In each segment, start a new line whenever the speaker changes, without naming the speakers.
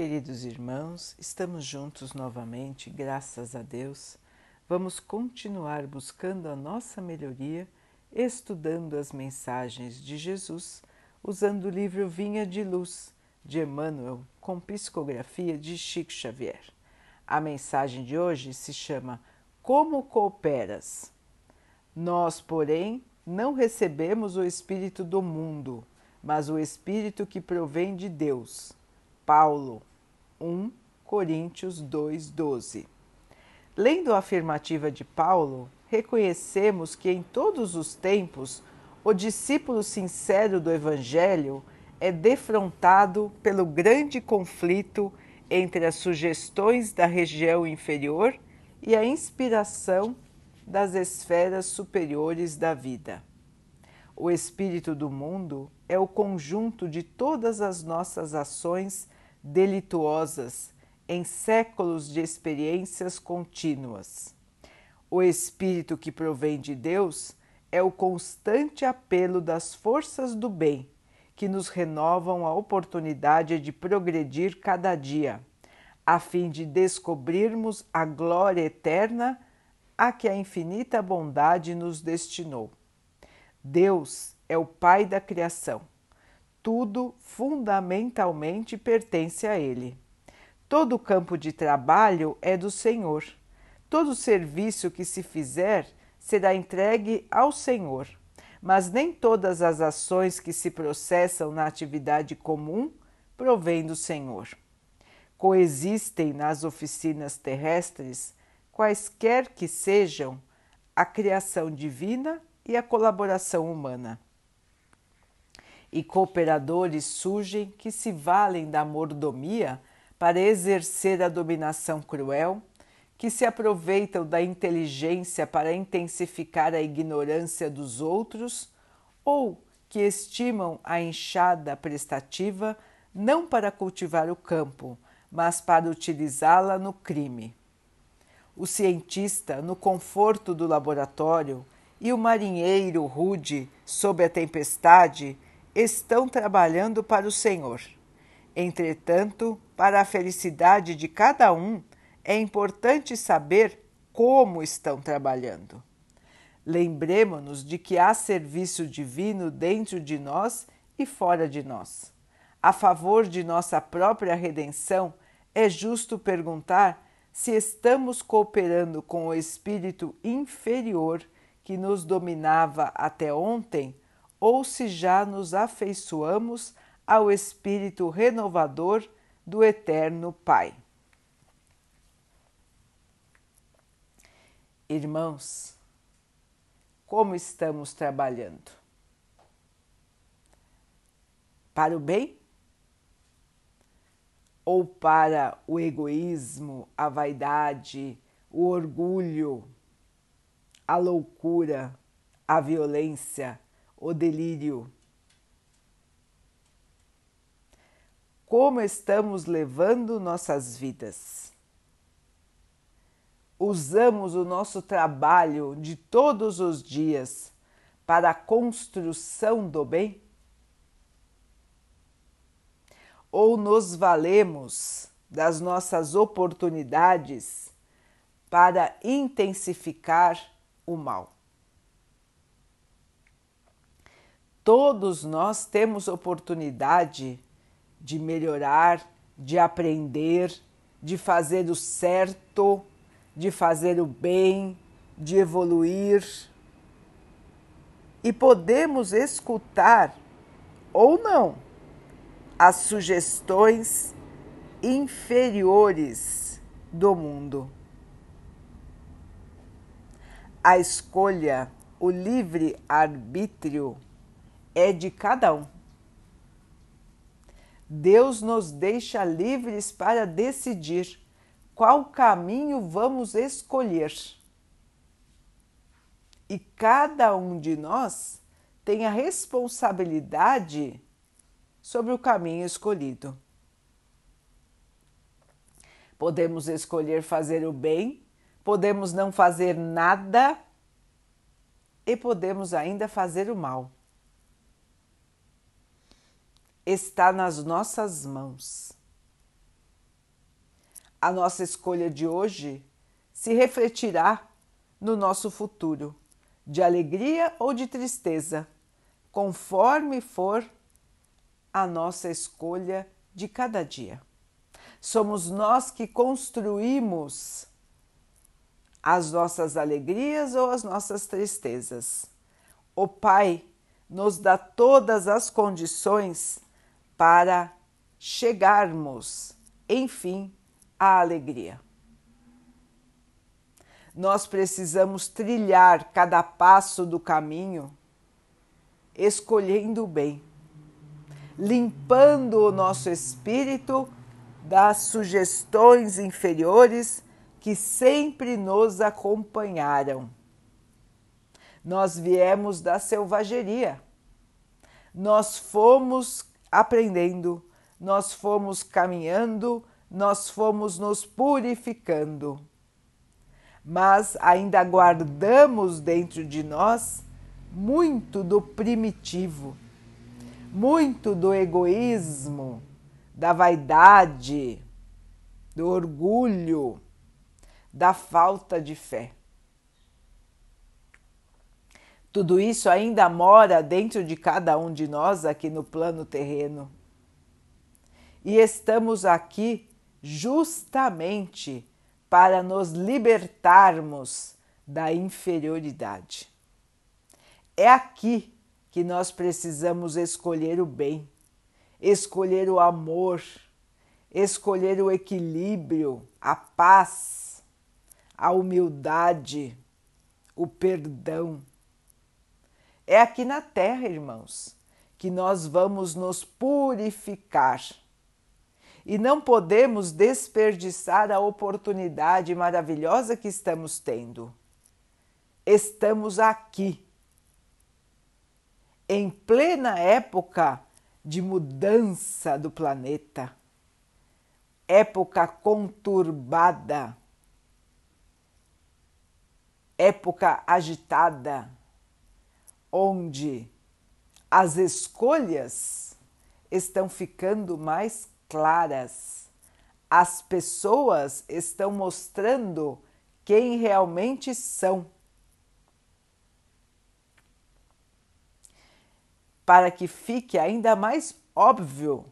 Queridos irmãos, estamos juntos novamente, graças a Deus. Vamos continuar buscando a nossa melhoria, estudando as mensagens de Jesus, usando o livro Vinha de Luz, de Emmanuel, com psicografia de Chico Xavier. A mensagem de hoje se chama Como Cooperas? Nós, porém, não recebemos o Espírito do mundo, mas o Espírito que provém de Deus. Paulo 1 Coríntios 2:12. Lendo a afirmativa de Paulo, reconhecemos que em todos os tempos o discípulo sincero do Evangelho é defrontado pelo grande conflito entre as sugestões da região inferior e a inspiração das esferas superiores da vida. O espírito do mundo é o conjunto de todas as nossas ações delituosas em séculos de experiências contínuas. O espírito que provém de Deus é o constante apelo das forças do bem que nos renovam a oportunidade de progredir cada dia, a fim de descobrirmos a glória eterna a que a infinita bondade nos destinou. Deus é o Pai da criação tudo fundamentalmente pertence a Ele. Todo campo de trabalho é do Senhor. Todo serviço que se fizer será entregue ao Senhor. Mas nem todas as ações que se processam na atividade comum provêm do Senhor. Coexistem nas oficinas terrestres, quaisquer que sejam, a criação divina e a colaboração humana e cooperadores surgem que se valem da mordomia para exercer a dominação cruel, que se aproveitam da inteligência para intensificar a ignorância dos outros ou que estimam a enxada prestativa não para cultivar o campo, mas para utilizá-la no crime. O cientista, no conforto do laboratório, e o marinheiro rude sob a tempestade estão trabalhando para o Senhor. Entretanto, para a felicidade de cada um, é importante saber como estão trabalhando. Lembremos-nos de que há serviço divino dentro de nós e fora de nós. A favor de nossa própria redenção, é justo perguntar se estamos cooperando com o espírito inferior que nos dominava até ontem ou se já nos afeiçoamos ao Espírito renovador do Eterno Pai. Irmãos, como estamos trabalhando? Para o bem? Ou para o egoísmo, a vaidade, o orgulho, a loucura, a violência, o delírio. Como estamos levando nossas vidas? Usamos o nosso trabalho de todos os dias para a construção do bem? Ou nos valemos das nossas oportunidades para intensificar o mal? Todos nós temos oportunidade de melhorar, de aprender, de fazer o certo, de fazer o bem, de evoluir. E podemos escutar ou não as sugestões inferiores do mundo. A escolha, o livre arbítrio é de cada um. Deus nos deixa livres para decidir qual caminho vamos escolher. E cada um de nós tem a responsabilidade sobre o caminho escolhido. Podemos escolher fazer o bem, podemos não fazer nada e podemos ainda fazer o mal está nas nossas mãos. A nossa escolha de hoje se refletirá no nosso futuro, de alegria ou de tristeza, conforme for a nossa escolha de cada dia. Somos nós que construímos as nossas alegrias ou as nossas tristezas. O Pai nos dá todas as condições para chegarmos, enfim, à alegria. Nós precisamos trilhar cada passo do caminho escolhendo o bem, limpando o nosso espírito das sugestões inferiores que sempre nos acompanharam. Nós viemos da selvageria, nós fomos aprendendo, nós fomos caminhando, nós fomos nos purificando. Mas ainda guardamos dentro de nós muito do primitivo, muito do egoísmo, da vaidade, do orgulho, da falta de fé. Tudo isso ainda mora dentro de cada um de nós aqui no plano terreno. E estamos aqui justamente para nos libertarmos da inferioridade. É aqui que nós precisamos escolher o bem, escolher o amor, escolher o equilíbrio, a paz, a humildade, o perdão. É aqui na Terra, irmãos, que nós vamos nos purificar. E não podemos desperdiçar a oportunidade maravilhosa que estamos tendo. Estamos aqui, em plena época de mudança do planeta época conturbada, época agitada, onde as escolhas estão ficando mais claras, as pessoas estão mostrando quem realmente são. Para que fique ainda mais óbvio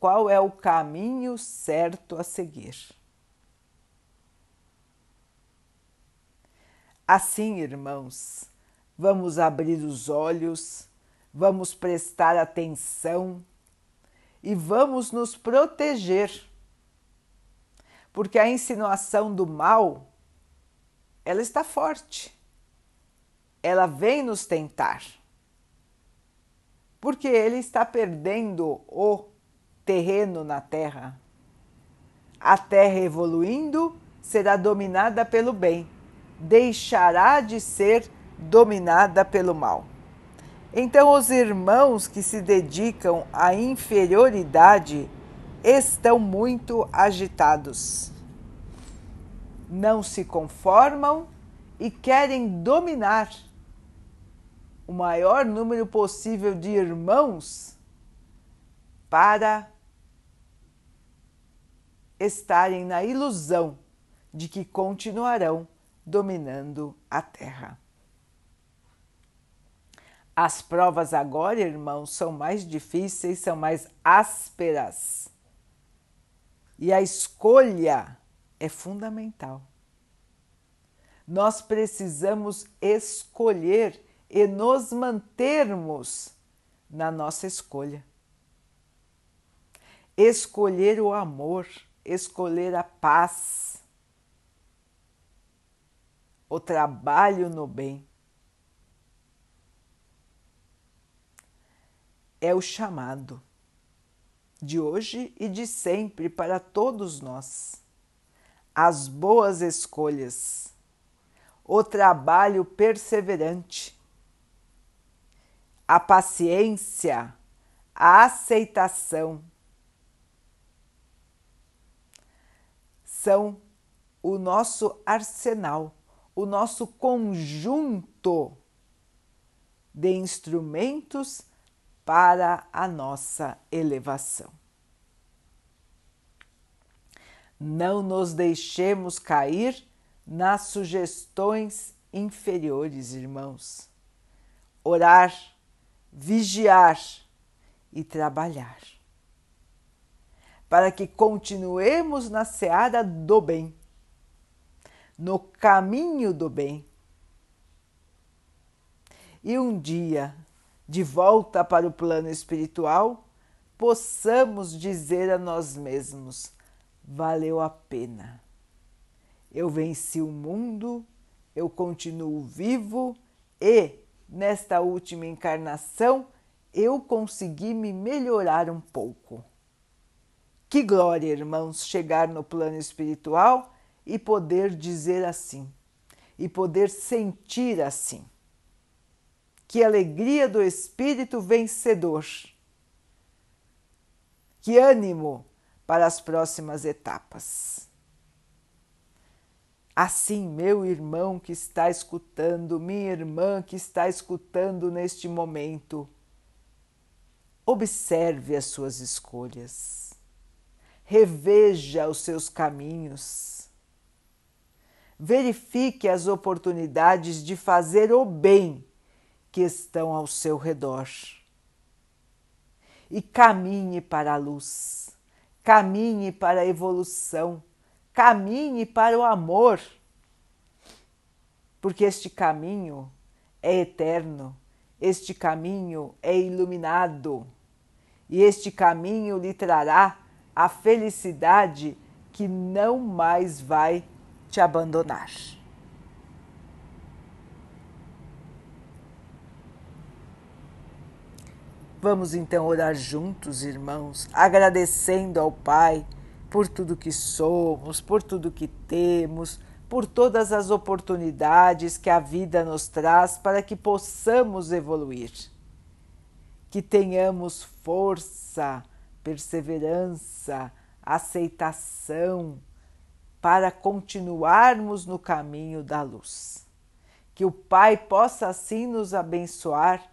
qual é o caminho certo a seguir. Assim, irmãos, vamos abrir os olhos, vamos prestar atenção e vamos nos proteger, porque a insinuação do mal ela está forte, ela vem nos tentar, porque ele está perdendo o terreno na Terra. A Terra evoluindo será dominada pelo bem, deixará de ser dominada pelo mal. Então, os irmãos que se dedicam à inferioridade estão muito agitados. Não se conformam e querem dominar o maior número possível de irmãos para estarem na ilusão de que continuarão dominando a Terra. As provas agora, irmãos, são mais difíceis, são mais ásperas. E a escolha é fundamental. Nós precisamos escolher e nos mantermos na nossa escolha. Escolher o amor escolher a paz, o trabalho no bem. É o chamado de hoje e de sempre para todos nós. As boas escolhas, o trabalho perseverante, a paciência, a aceitação são o nosso arsenal, o nosso conjunto de instrumentos para a nossa elevação. Não nos deixemos cair nas sugestões inferiores, irmãos. Orar, vigiar e trabalhar. Para que continuemos na seara do bem, no caminho do bem. E um dia, de volta para o plano espiritual, possamos dizer a nós mesmos: valeu a pena. Eu venci o mundo, eu continuo vivo e, nesta última encarnação, eu consegui me melhorar um pouco. Que glória, irmãos, chegar no plano espiritual e poder dizer assim, e poder sentir assim. Que alegria do espírito vencedor. Que ânimo para as próximas etapas. Assim, meu irmão que está escutando, minha irmã que está escutando neste momento, observe as suas escolhas, reveja os seus caminhos, verifique as oportunidades de fazer o bem que estão ao seu redor e caminhe para a luz caminhe para a evolução, caminhe para o amor, porque este caminho é eterno, este caminho é iluminado e este caminho lhe trará a felicidade que não mais vai te abandonar. Vamos então orar juntos, irmãos, agradecendo ao Pai por tudo que somos, por tudo que temos, por todas as oportunidades que a vida nos traz para que possamos evoluir. Que tenhamos força, perseverança, aceitação para continuarmos no caminho da luz. Que o Pai possa assim nos abençoar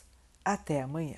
Até amanhã.